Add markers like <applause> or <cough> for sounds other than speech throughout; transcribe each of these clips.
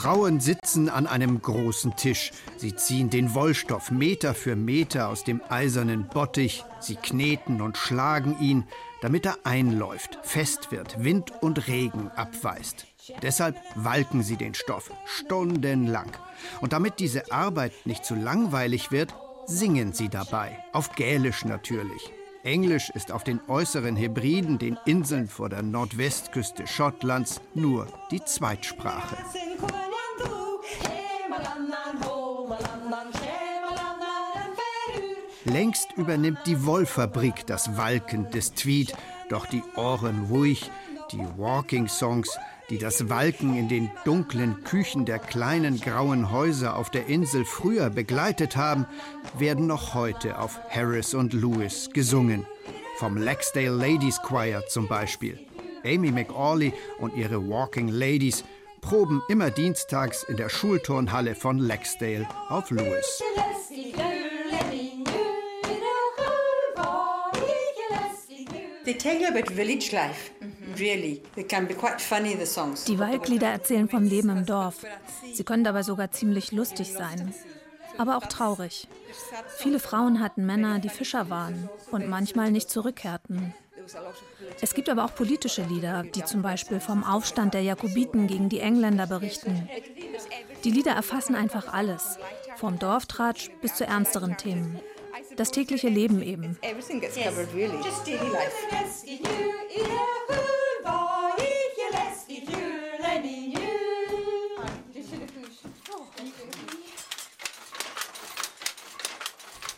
Frauen sitzen an einem großen Tisch. Sie ziehen den Wollstoff Meter für Meter aus dem eisernen Bottich. Sie kneten und schlagen ihn, damit er einläuft, fest wird, Wind und Regen abweist. Deshalb walken sie den Stoff stundenlang. Und damit diese Arbeit nicht zu langweilig wird, singen sie dabei, auf Gälisch natürlich. Englisch ist auf den äußeren Hebriden, den Inseln vor der Nordwestküste Schottlands, nur die Zweitsprache. Längst übernimmt die Wollfabrik das Walken des Tweed, doch die Ohren ruhig, die Walking Songs, die das Walken in den dunklen Küchen der kleinen grauen Häuser auf der Insel früher begleitet haben, werden noch heute auf Harris und Lewis gesungen. Vom Laxdale Ladies Choir zum Beispiel. Amy McAuley und ihre Walking Ladies proben immer dienstags in der Schulturnhalle von Laxdale auf Lewis. They tell you about village life, really. They can be quite funny, the songs. Die Waldlieder erzählen vom Leben im Dorf. Sie können dabei sogar ziemlich lustig sein. Aber auch traurig. Viele Frauen hatten Männer, die Fischer waren und manchmal nicht zurückkehrten. Es gibt aber auch politische Lieder, die zum Beispiel vom Aufstand der Jakobiten gegen die Engländer berichten. Die Lieder erfassen einfach alles, vom Dorftratsch bis zu ernsteren Themen. Das tägliche Leben eben.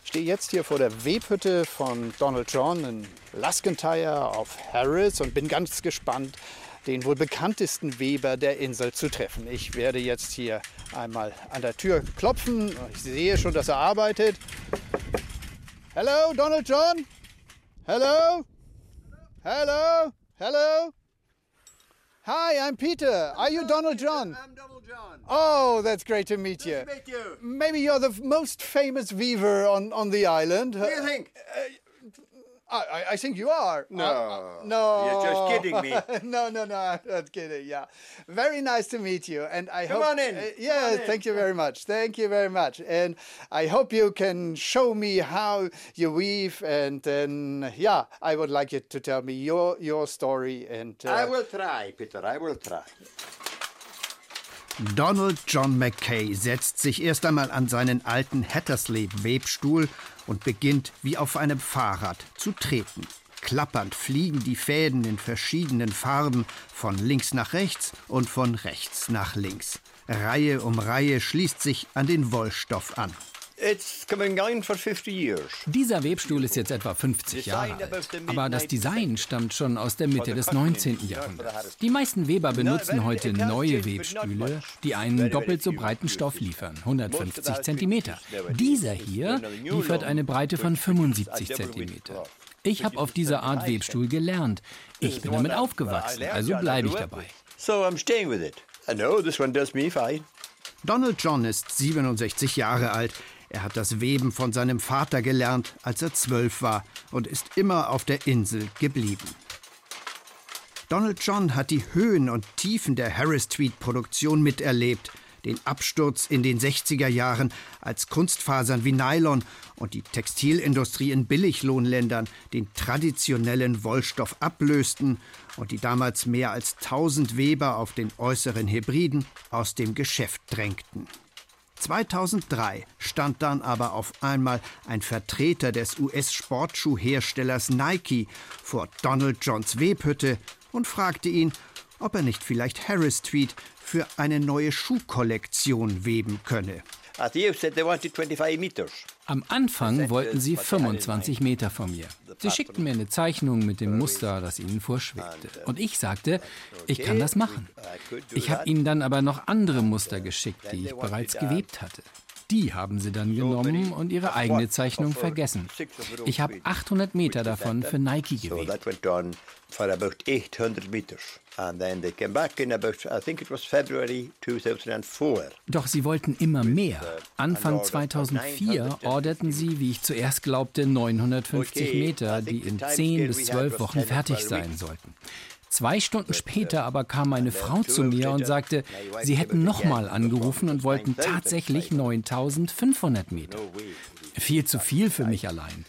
Ich stehe jetzt hier vor der Webhütte von Donald John in Laskentyre auf Harris und bin ganz gespannt, den wohl bekanntesten Weber der Insel zu treffen. Ich werde jetzt hier einmal an der Tür klopfen. Ich sehe schon, dass er arbeitet. Hello, Donald John? Hello? Hello? Hello? Hi, I'm Peter. Are you Donald John? I'm Donald John. Oh, that's great to meet you. Meet you. Maybe you're the most famous weaver on, on the island. What do you think? Uh, I, I- think you are. No. Uh, uh, no. You're just kidding me. <laughs> no, no, no. I'm not kidding. Yeah. Very nice to meet you. And I Come hope. on in. Uh, yeah, on in. thank you very much. Thank you very much. And I hope you can show me how you weave. And then, yeah, I would like you to tell me your your story. And uh, I will try, Peter. I will try. Donald John Mackay setzt sich erst einmal an seinen alten Hattersley-Webstuhl und beginnt wie auf einem Fahrrad zu treten. Klappernd fliegen die Fäden in verschiedenen Farben von links nach rechts und von rechts nach links. Reihe um Reihe schließt sich an den Wollstoff an. It's coming on for 50 years. Dieser Webstuhl ist jetzt etwa 50 Jahre alt. Aber das Design stammt schon aus der Mitte des 19. Jahrhunderts. Die meisten Weber benutzen heute neue Webstühle, die einen doppelt so breiten Stoff liefern, 150 cm. Dieser hier liefert eine Breite von 75 cm. Ich habe auf dieser Art Webstuhl gelernt. Ich bin damit aufgewachsen, also bleibe ich dabei. So I'm staying with it. I know this one does me fine. Donald John ist 67 Jahre alt. Er hat das Weben von seinem Vater gelernt, als er zwölf war, und ist immer auf der Insel geblieben. Donald John hat die Höhen und Tiefen der Harris Tweed Produktion miterlebt, den Absturz in den 60er Jahren, als Kunstfasern wie Nylon und die Textilindustrie in Billiglohnländern den traditionellen Wollstoff ablösten und die damals mehr als 1000 Weber auf den äußeren Hebriden aus dem Geschäft drängten. 2003 stand dann aber auf einmal ein Vertreter des US-Sportschuhherstellers Nike vor Donald Johns Webhütte und fragte ihn, ob er nicht vielleicht Harris Tweed für eine neue Schuhkollektion weben könne. At the outset, they wanted 25 meters. Am Anfang wollten sie 25 Meter von mir. Sie schickten mir eine Zeichnung mit dem Muster, das ihnen vorschwebte. Und ich sagte, ich kann das machen. Ich habe ihnen dann aber noch andere Muster geschickt, die ich bereits gewebt hatte. Die haben sie dann genommen und ihre eigene Zeichnung vergessen. Ich habe 800 Meter davon für Nike gewebt. Doch sie wollten immer mehr. Anfang 2004 orderten sie, wie ich zuerst glaubte, 950 Meter, die in 10 bis 12 Wochen fertig sein sollten. Zwei Stunden später aber kam meine Frau zu mir und sagte, sie hätten nochmal angerufen und wollten tatsächlich 9500 Meter. Viel zu viel für mich allein.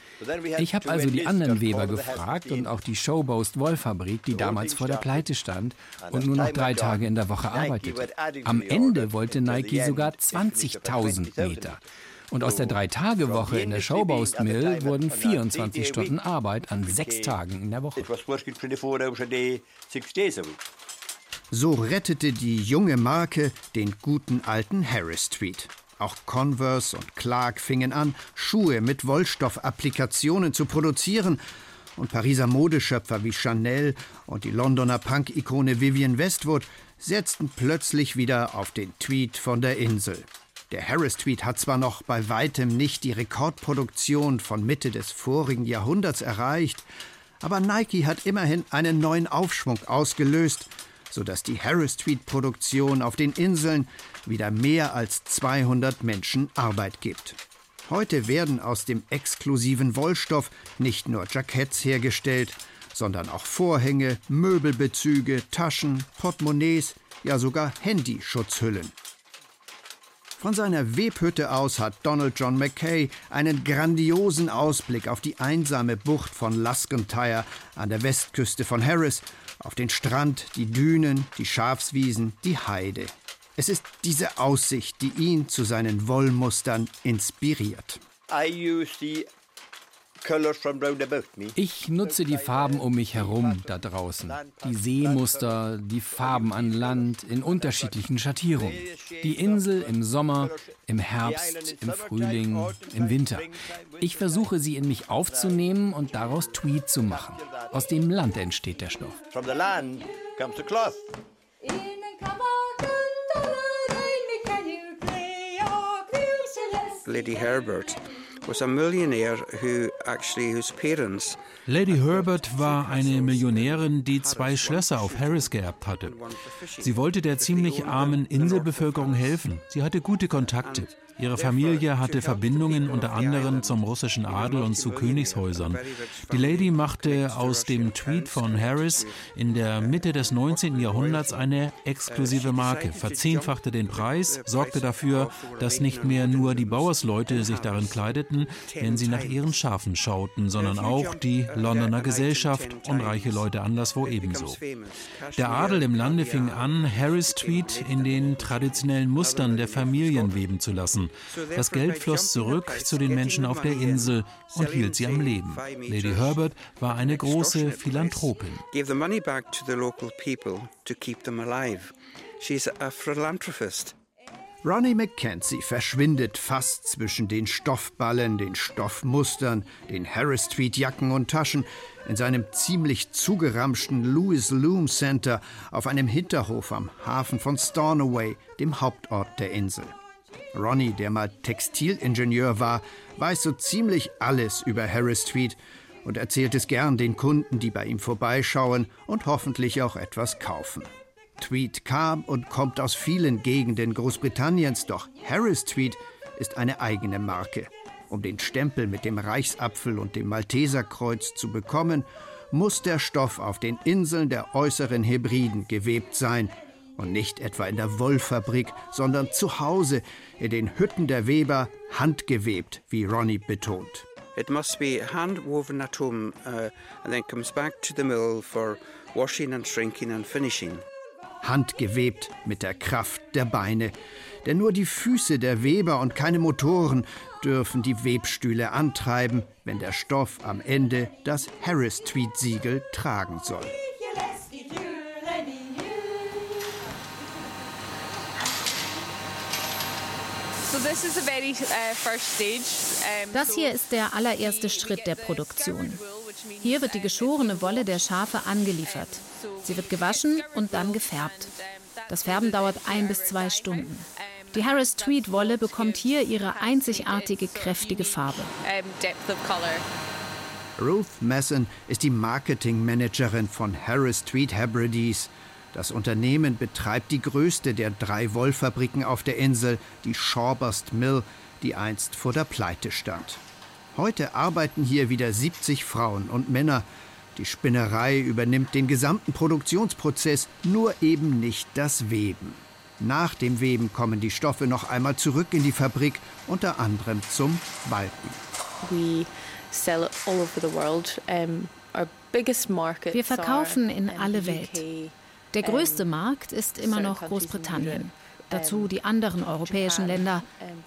Ich habe also die anderen Weber gefragt und auch die Showboast Wollfabrik, die damals vor der Pleite stand und nur noch drei Tage in der Woche arbeitete. Am Ende wollte Nike sogar 20.000 Meter. Und aus der Drei-Tage-Woche in der Showboast Mill wurden 24 Stunden Arbeit an sechs Tagen in der Woche. So rettete die junge Marke den guten alten Harris Street. Auch Converse und Clark fingen an, Schuhe mit Wollstoff-Applikationen zu produzieren. Und Pariser Modeschöpfer wie Chanel und die Londoner Punk-Ikone Vivienne Westwood setzten plötzlich wieder auf den Tweet von der Insel. Der Harris-Tweet hat zwar noch bei weitem nicht die Rekordproduktion von Mitte des vorigen Jahrhunderts erreicht, aber Nike hat immerhin einen neuen Aufschwung ausgelöst, sodass die Harris-Tweet-Produktion auf den Inseln wieder mehr als 200 Menschen Arbeit gibt. Heute werden aus dem exklusiven Wollstoff nicht nur Jacketts hergestellt, sondern auch Vorhänge, Möbelbezüge, Taschen, Portemonnaies, ja sogar Handyschutzhüllen. Von seiner Webhütte aus hat Donald John Mackay einen grandiosen Ausblick auf die einsame Bucht von Luscontyre an der Westküste von Harris, auf den Strand, die Dünen, die Schafswiesen, die Heide. Es ist diese Aussicht, die ihn zu seinen Wollmustern inspiriert. I use the ich nutze die Farben um mich herum da draußen. Die Seemuster, die Farben an Land in unterschiedlichen Schattierungen. Die Insel im Sommer, im Herbst, im Frühling, im Winter. Ich versuche sie in mich aufzunehmen und daraus Tweed zu machen. Aus dem Land entsteht der Stoff. Lady Herbert Lady Herbert war eine Millionärin, die zwei Schlösser auf Harris geerbt hatte. Sie wollte der ziemlich armen Inselbevölkerung helfen. Sie hatte gute Kontakte. Ihre Familie hatte Verbindungen unter anderem zum russischen Adel und zu Königshäusern. Die Lady machte aus dem Tweet von Harris in der Mitte des 19. Jahrhunderts eine exklusive Marke, verzehnfachte den Preis, sorgte dafür, dass nicht mehr nur die Bauersleute sich darin kleideten, wenn sie nach ihren Schafen schauten, sondern auch die Londoner Gesellschaft und reiche Leute anderswo ebenso. Der Adel im Lande fing an, Harris Tweed in den traditionellen Mustern der Familien weben zu lassen lassen. Das Geld floss zurück zu den Menschen auf der Insel und hielt sie am Leben. Lady Herbert war eine große Philanthropin. She's a philanthropist. Ronnie McKenzie verschwindet fast zwischen den Stoffballen, den Stoffmustern, den Harris Street Jacken und Taschen in seinem ziemlich zugeramschten Louis Loom Center auf einem Hinterhof am Hafen von Stornoway, dem Hauptort der Insel. Ronnie, der mal Textilingenieur war, weiß so ziemlich alles über Harris Street und erzählt es gern den Kunden, die bei ihm vorbeischauen und hoffentlich auch etwas kaufen. Tweed kam und kommt aus vielen Gegenden Großbritanniens, doch Harris Tweed ist eine eigene Marke. Um den Stempel mit dem Reichsapfel und dem Malteserkreuz zu bekommen, muss der Stoff auf den Inseln der äußeren Hebriden gewebt sein und nicht etwa in der Wollfabrik, sondern zu Hause, in den Hütten der Weber, handgewebt, wie Ronnie betont. It must be handwoven at home uh, and then comes back to the mill for washing and shrinking and finishing. Handgewebt mit der Kraft der Beine. Denn nur die Füße der Weber und keine Motoren dürfen die Webstühle antreiben, wenn der Stoff am Ende das Harris-Tweed-Siegel tragen soll. Das hier ist der allererste Schritt der Produktion. Hier wird die geschorene Wolle der Schafe angeliefert. Sie wird gewaschen und dann gefärbt. Das Färben dauert ein bis zwei Stunden. Die Harris Tweed Wolle bekommt hier ihre einzigartige, kräftige Farbe. Ruth Masson ist die Marketingmanagerin von Harris Tweed Hebrides. Das Unternehmen betreibt die größte der drei Wollfabriken auf der Insel, die Shawburst Mill, die einst vor der Pleite stand. Heute arbeiten hier wieder 70 Frauen und Männer. Die Spinnerei übernimmt den gesamten Produktionsprozess, nur eben nicht das Weben. Nach dem Weben kommen die Stoffe noch einmal zurück in die Fabrik, unter anderem zum Balken. Wir verkaufen in alle Welt. Der größte Markt ist immer noch Großbritannien. Dazu die anderen europäischen Länder,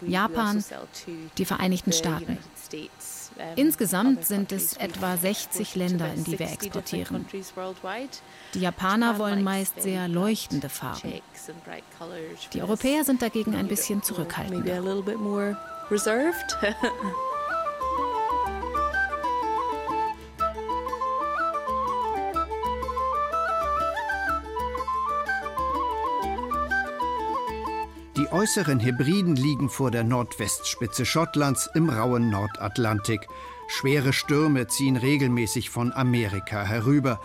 Japan, die Vereinigten Staaten. Insgesamt sind es etwa 60 Länder, in die wir exportieren. Die Japaner wollen meist sehr leuchtende Farben. Die Europäer sind dagegen ein bisschen zurückhaltender. <laughs> äußeren Hebriden liegen vor der Nordwestspitze Schottlands im rauen Nordatlantik. Schwere Stürme ziehen regelmäßig von Amerika herüber.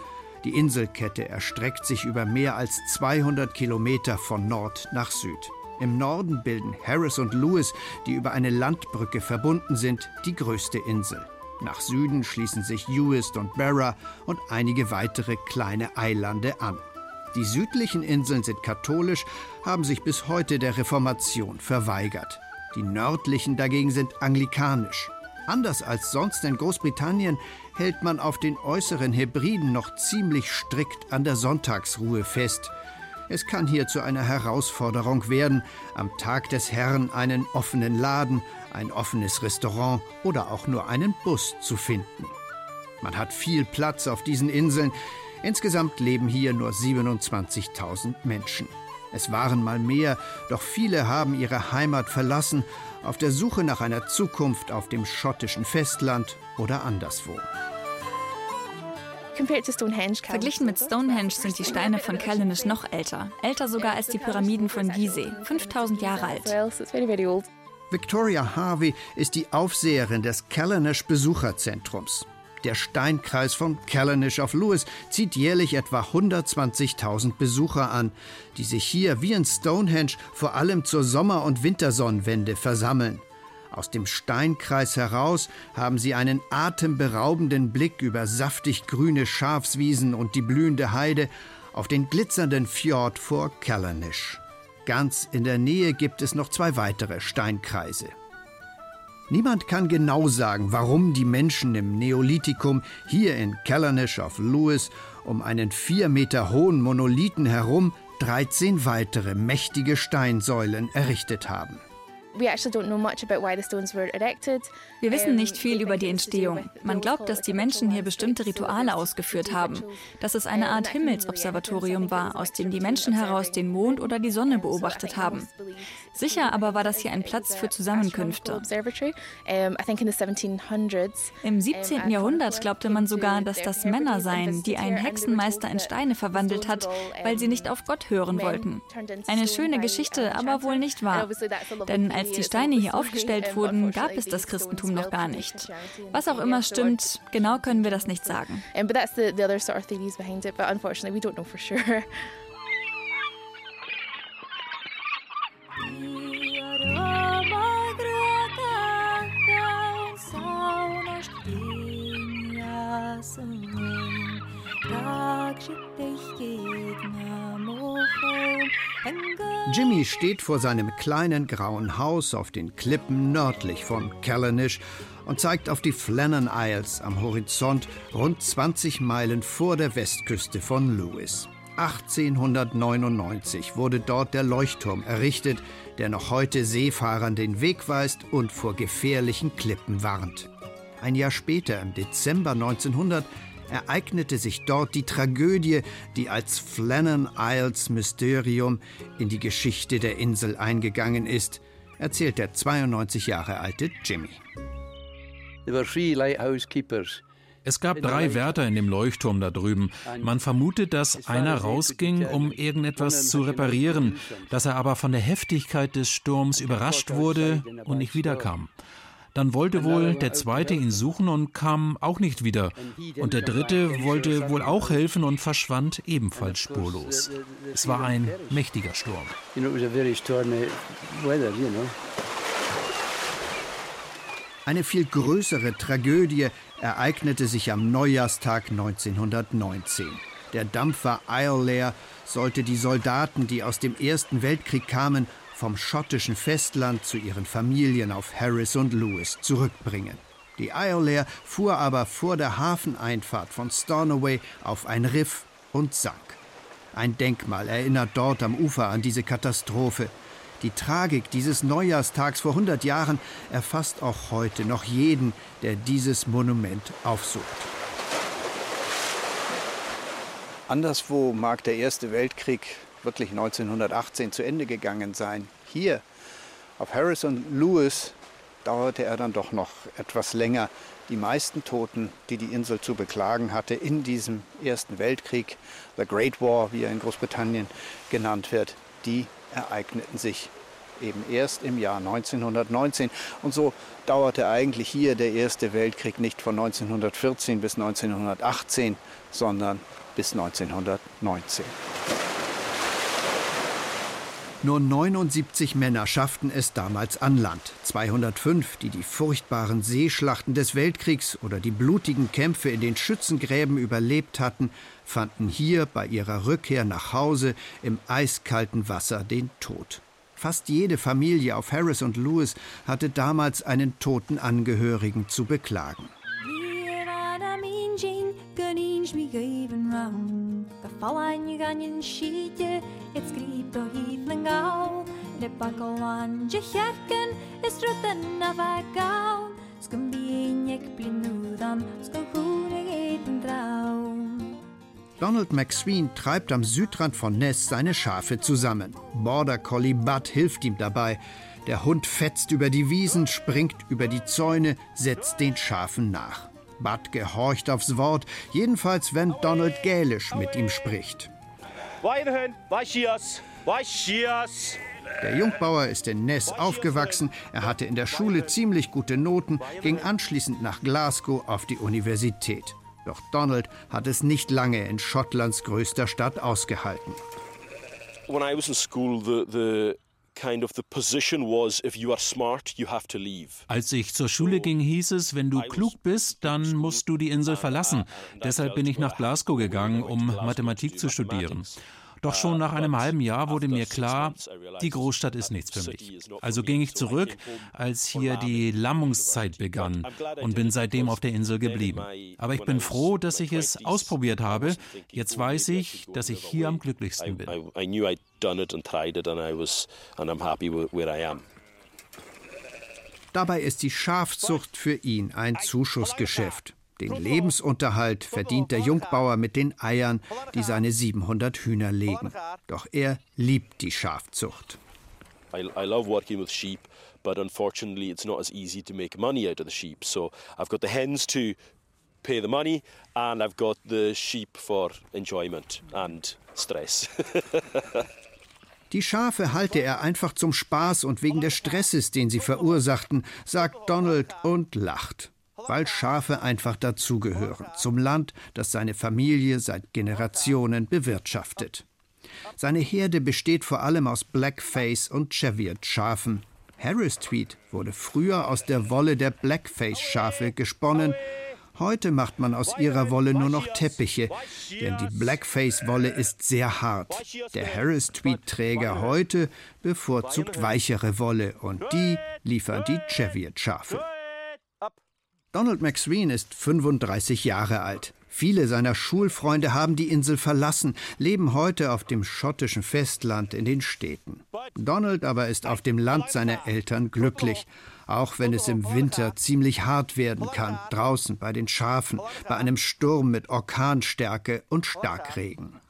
Die Inselkette erstreckt sich über mehr als 200 Kilometer von Nord nach Süd. Im Norden bilden Harris und Lewis, die über eine Landbrücke verbunden sind, die größte Insel. Nach Süden schließen sich Uist und Barra und einige weitere kleine Eilande an. Die südlichen Inseln sind katholisch, haben sich bis heute der Reformation verweigert. Die nördlichen dagegen sind anglikanisch. Anders als sonst in Großbritannien hält man auf den äußeren Hebriden noch ziemlich strikt an der Sonntagsruhe fest. Es kann hier zu einer Herausforderung werden, am Tag des Herrn einen offenen Laden, ein offenes Restaurant oder auch nur einen Bus zu finden. Man hat viel Platz auf diesen Inseln, Insgesamt leben hier nur 27.000 Menschen. Es waren mal mehr, doch viele haben ihre Heimat verlassen, auf der Suche nach einer Zukunft auf dem schottischen Festland oder anderswo. Verglichen mit Stonehenge sind die Steine von Callanish noch älter. Älter sogar als die Pyramiden von Gizeh, 5000 Jahre alt. Victoria Harvey ist die Aufseherin des Callanish Besucherzentrums. Der Steinkreis von Callanish auf Lewis zieht jährlich etwa 120.000 Besucher an, die sich hier wie in Stonehenge vor allem zur Sommer- und Wintersonnenwende versammeln. Aus dem Steinkreis heraus haben sie einen atemberaubenden Blick über saftig grüne Schafswiesen und die blühende Heide auf den glitzernden Fjord vor Callanish. Ganz in der Nähe gibt es noch zwei weitere Steinkreise. Niemand kann genau sagen, warum die Menschen im Neolithikum hier in Callanish auf Lewis um einen vier Meter hohen Monolithen herum 13 weitere mächtige Steinsäulen errichtet haben. Wir wissen nicht viel über die Entstehung. Man glaubt, dass die Menschen hier bestimmte Rituale ausgeführt haben, dass es eine Art Himmelsobservatorium war, aus dem die Menschen heraus den Mond oder die Sonne beobachtet haben. Sicher aber war das hier ein Platz für Zusammenkünfte. Im 17. Jahrhundert glaubte man sogar, dass das Männer seien, die ein Hexenmeister in Steine verwandelt hat, weil sie nicht auf Gott hören wollten. Eine schöne Geschichte, aber wohl nicht wahr. Denn als die Steine hier aufgestellt wurden, gab es das Christentum noch gar nicht. Was auch immer stimmt, genau können wir das nicht sagen. <laughs> Jimmy steht vor seinem kleinen grauen Haus auf den Klippen nördlich von Callanish und zeigt auf die Flannan Isles am Horizont rund 20 Meilen vor der Westküste von Lewis. 1899 wurde dort der Leuchtturm errichtet, der noch heute Seefahrern den Weg weist und vor gefährlichen Klippen warnt. Ein Jahr später, im Dezember 1900, ereignete sich dort die Tragödie, die als Flannan Isles Mysterium in die Geschichte der Insel eingegangen ist. erzählt der 92 Jahre alte Jimmy. Es gab drei Wärter in dem Leuchtturm da drüben. Man vermutet, dass einer rausging, um irgendetwas zu reparieren, dass er aber von der Heftigkeit des Sturms überrascht wurde und nicht wiederkam. Dann wollte wohl der zweite ihn suchen und kam auch nicht wieder. Und der dritte wollte wohl auch helfen und verschwand ebenfalls spurlos. Es war ein mächtiger Sturm. Eine viel größere Tragödie ereignete sich am Neujahrstag 1919. Der Dampfer Islair sollte die Soldaten, die aus dem Ersten Weltkrieg kamen, vom schottischen Festland zu ihren Familien auf Harris und Lewis zurückbringen. Die Islair fuhr aber vor der Hafeneinfahrt von Stornoway auf ein Riff und sank. Ein Denkmal erinnert dort am Ufer an diese Katastrophe. Die Tragik dieses Neujahrstags vor 100 Jahren erfasst auch heute noch jeden, der dieses Monument aufsucht. Anderswo mag der Erste Weltkrieg wirklich 1918 zu Ende gegangen sein. Hier auf Harrison Lewis dauerte er dann doch noch etwas länger. Die meisten Toten, die die Insel zu beklagen hatte in diesem Ersten Weltkrieg, The Great War, wie er in Großbritannien genannt wird, die ereigneten sich eben erst im Jahr 1919. Und so dauerte eigentlich hier der Erste Weltkrieg nicht von 1914 bis 1918, sondern bis 1919. Nur 79 Männer schafften es damals an Land. 205, die die furchtbaren Seeschlachten des Weltkriegs oder die blutigen Kämpfe in den Schützengräben überlebt hatten, fanden hier bei ihrer Rückkehr nach Hause im eiskalten Wasser den Tod. Fast jede Familie auf Harris und Lewis hatte damals einen toten Angehörigen zu beklagen. Donald McSween treibt am Südrand von Ness seine Schafe zusammen. Border Collie Bud hilft ihm dabei. Der Hund fetzt über die Wiesen, springt über die Zäune, setzt den Schafen nach. Bud gehorcht aufs Wort, jedenfalls wenn Donald Gälisch mit ihm spricht. Der Jungbauer ist in Ness aufgewachsen, er hatte in der Schule ziemlich gute Noten, ging anschließend nach Glasgow auf die Universität. Doch Donald hat es nicht lange in Schottlands größter Stadt ausgehalten. When I was in school, the, the als ich zur Schule ging, hieß es, wenn du klug bist, dann musst du die Insel verlassen. Deshalb bin ich nach Glasgow gegangen, um Mathematik zu studieren. Doch schon nach einem halben Jahr wurde mir klar, die Großstadt ist nichts für mich. Also ging ich zurück, als hier die Lammungszeit begann und bin seitdem auf der Insel geblieben. Aber ich bin froh, dass ich es ausprobiert habe. Jetzt weiß ich, dass ich hier am glücklichsten bin. Dabei ist die Schafzucht für ihn ein Zuschussgeschäft. Den Lebensunterhalt verdient der Jungbauer mit den Eiern, die seine 700 Hühner legen. Doch er liebt die Schafzucht. I, I love working with sheep, but unfortunately it's not as easy to make money out of the sheep. So I've got the hens to pay the money and I've got the sheep for enjoyment and stress. <laughs> Die Schafe halte er einfach zum Spaß und wegen des Stresses, den sie verursachten, sagt Donald und lacht weil Schafe einfach dazugehören, zum Land, das seine Familie seit Generationen bewirtschaftet. Seine Herde besteht vor allem aus Blackface und Cheviot-Schafen. Harris Tweed wurde früher aus der Wolle der Blackface-Schafe gesponnen. Heute macht man aus ihrer Wolle nur noch Teppiche, denn die Blackface-Wolle ist sehr hart. Der Harris Tweed-Träger heute bevorzugt weichere Wolle und die liefern die Cheviot-Schafe. Donald McSween ist 35 Jahre alt. Viele seiner Schulfreunde haben die Insel verlassen, leben heute auf dem schottischen Festland in den Städten. Donald aber ist auf dem Land seiner Eltern glücklich, auch wenn es im Winter ziemlich hart werden kann, draußen bei den Schafen, bei einem Sturm mit Orkanstärke und Starkregen.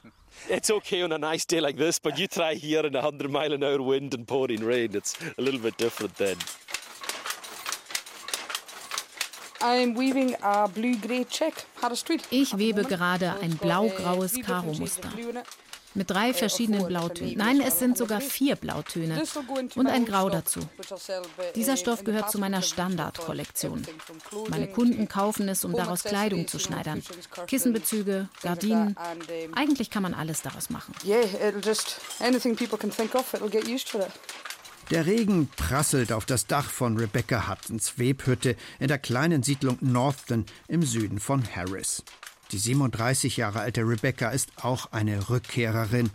It's okay on a nice day like this, but you try here in a 100 mile an hour wind and pouring rain. It's a little bit different then. Ich webe gerade ein blau-graues Karo-Muster mit drei verschiedenen Blautönen. Nein, es sind sogar vier Blautöne und ein Grau dazu. Dieser Stoff gehört zu meiner Standardkollektion. Meine Kunden kaufen es, um daraus Kleidung zu schneidern. Kissenbezüge, Gardinen. Eigentlich kann man alles daraus machen. Der Regen prasselt auf das Dach von Rebecca Huttons Webhütte in der kleinen Siedlung Northton im Süden von Harris. Die 37 Jahre alte Rebecca ist auch eine Rückkehrerin.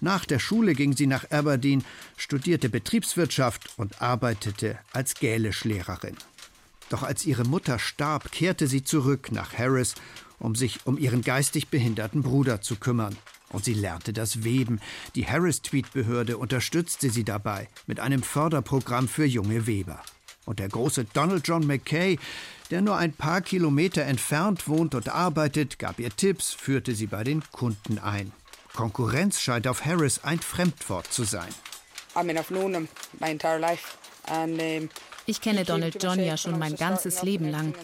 Nach der Schule ging sie nach Aberdeen, studierte Betriebswirtschaft und arbeitete als Gälischlehrerin. Doch als ihre Mutter starb, kehrte sie zurück nach Harris, um sich um ihren geistig behinderten Bruder zu kümmern. Und sie lernte das Weben. Die Harris-Tweed-Behörde unterstützte sie dabei mit einem Förderprogramm für junge Weber. Und der große Donald John McKay, der nur ein paar Kilometer entfernt wohnt und arbeitet, gab ihr Tipps, führte sie bei den Kunden ein. Konkurrenz scheint auf Harris ein Fremdwort zu sein. Ich kenne Donald John ja schon mein ganzes Leben lang.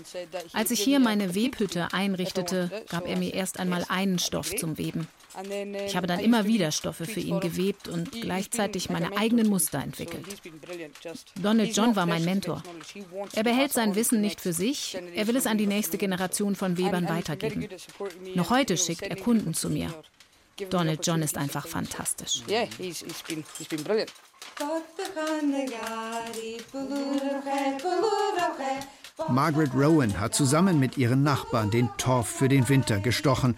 Als ich hier meine Webhütte einrichtete, gab er mir erst einmal einen Stoff zum Weben. Ich habe dann immer wieder Stoffe für ihn gewebt und gleichzeitig meine eigenen Muster entwickelt. Donald John war mein Mentor. Er behält sein Wissen nicht für sich, er will es an die nächste Generation von Webern weitergeben. Noch heute schickt er Kunden zu mir. Donald John ist einfach fantastisch. Margaret Rowan hat zusammen mit ihren Nachbarn den Torf für den Winter gestochen.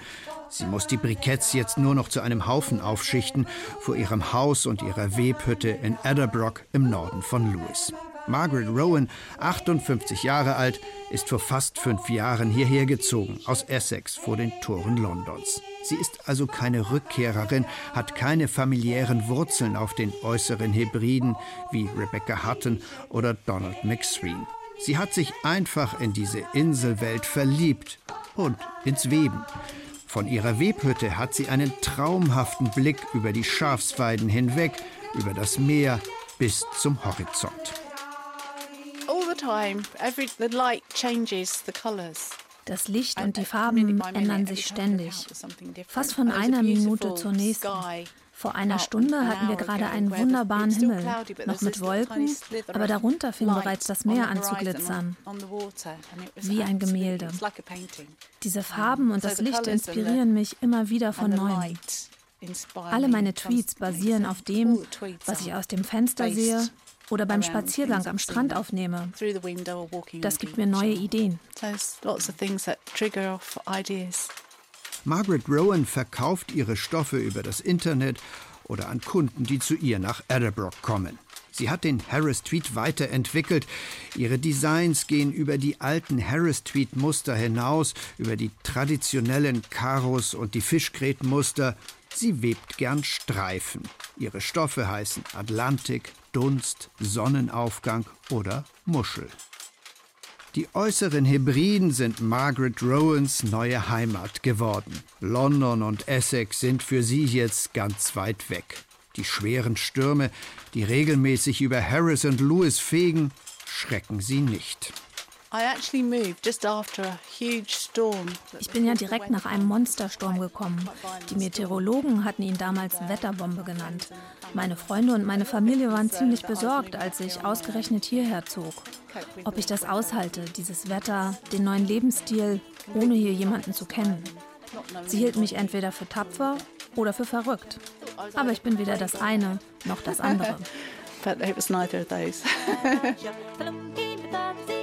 Sie muss die Briketts jetzt nur noch zu einem Haufen aufschichten vor ihrem Haus und ihrer Webhütte in Adderbrook im Norden von Lewis. Margaret Rowan, 58 Jahre alt, ist vor fast fünf Jahren hierher gezogen, aus Essex vor den Toren Londons. Sie ist also keine Rückkehrerin, hat keine familiären Wurzeln auf den äußeren Hebriden wie Rebecca Hutton oder Donald McSween. Sie hat sich einfach in diese Inselwelt verliebt und ins Weben. Von ihrer Webhütte hat sie einen traumhaften Blick über die Schafsweiden hinweg, über das Meer bis zum Horizont. Das Licht und die Farben ändern sich ständig, fast von einer Minute zur nächsten. Vor einer Stunde hatten wir gerade einen wunderbaren Himmel, noch mit Wolken, aber darunter fing bereits das Meer an zu glitzern. Wie ein Gemälde. Diese Farben und das Licht inspirieren mich immer wieder von neuem. Alle meine Tweets basieren auf dem, was ich aus dem Fenster sehe oder beim Spaziergang am Strand aufnehme. Das gibt mir neue Ideen. Margaret Rowan verkauft ihre Stoffe über das Internet oder an Kunden, die zu ihr nach Adderbrook kommen. Sie hat den Harris Tweed weiterentwickelt. Ihre Designs gehen über die alten Harris Tweed Muster hinaus, über die traditionellen Karos und die Fischgrätenmuster. Sie webt gern Streifen. Ihre Stoffe heißen Atlantik, Dunst, Sonnenaufgang oder Muschel. Die äußeren Hebriden sind Margaret Rowans neue Heimat geworden. London und Essex sind für sie jetzt ganz weit weg. Die schweren Stürme, die regelmäßig über Harris und Lewis fegen, schrecken sie nicht. Ich bin ja direkt nach einem Monstersturm gekommen. Die Meteorologen hatten ihn damals Wetterbombe genannt. Meine Freunde und meine Familie waren ziemlich besorgt, als ich ausgerechnet hierher zog. Ob ich das aushalte, dieses Wetter, den neuen Lebensstil, ohne hier jemanden zu kennen. Sie hielten mich entweder für tapfer oder für verrückt. Aber ich bin weder das eine noch das andere. <laughs> But it was neither of those. <laughs> <laughs>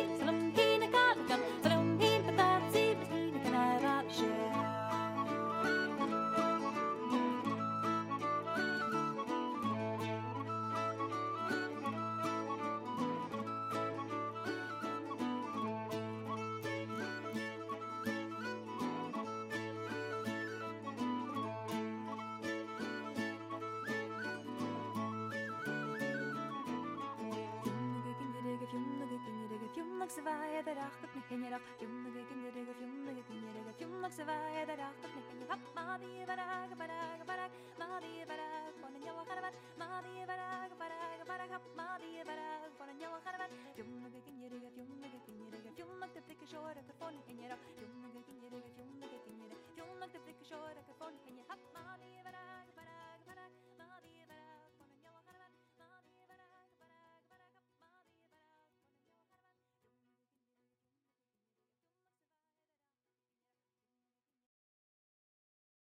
fjumnak svaya da raqat nikinyarak Fjumnak ikinyaraga fjumnak ikinyaraga Fjumnak svaya da raqat nikinyarak Madi barak barak barak Madi barak Bonan yawa kharabat Madi barak barak barak Hap madi barak Bonan yawa kharabat Fjumnak ikinyaraga fjumnak ikinyaraga Fjumnak da flikka shora kafon nikinyarak Fjumnak ikinyaraga fjumnak ikinyaraga Fjumnak da flikka shora kafon nikinyarak Hap madi barak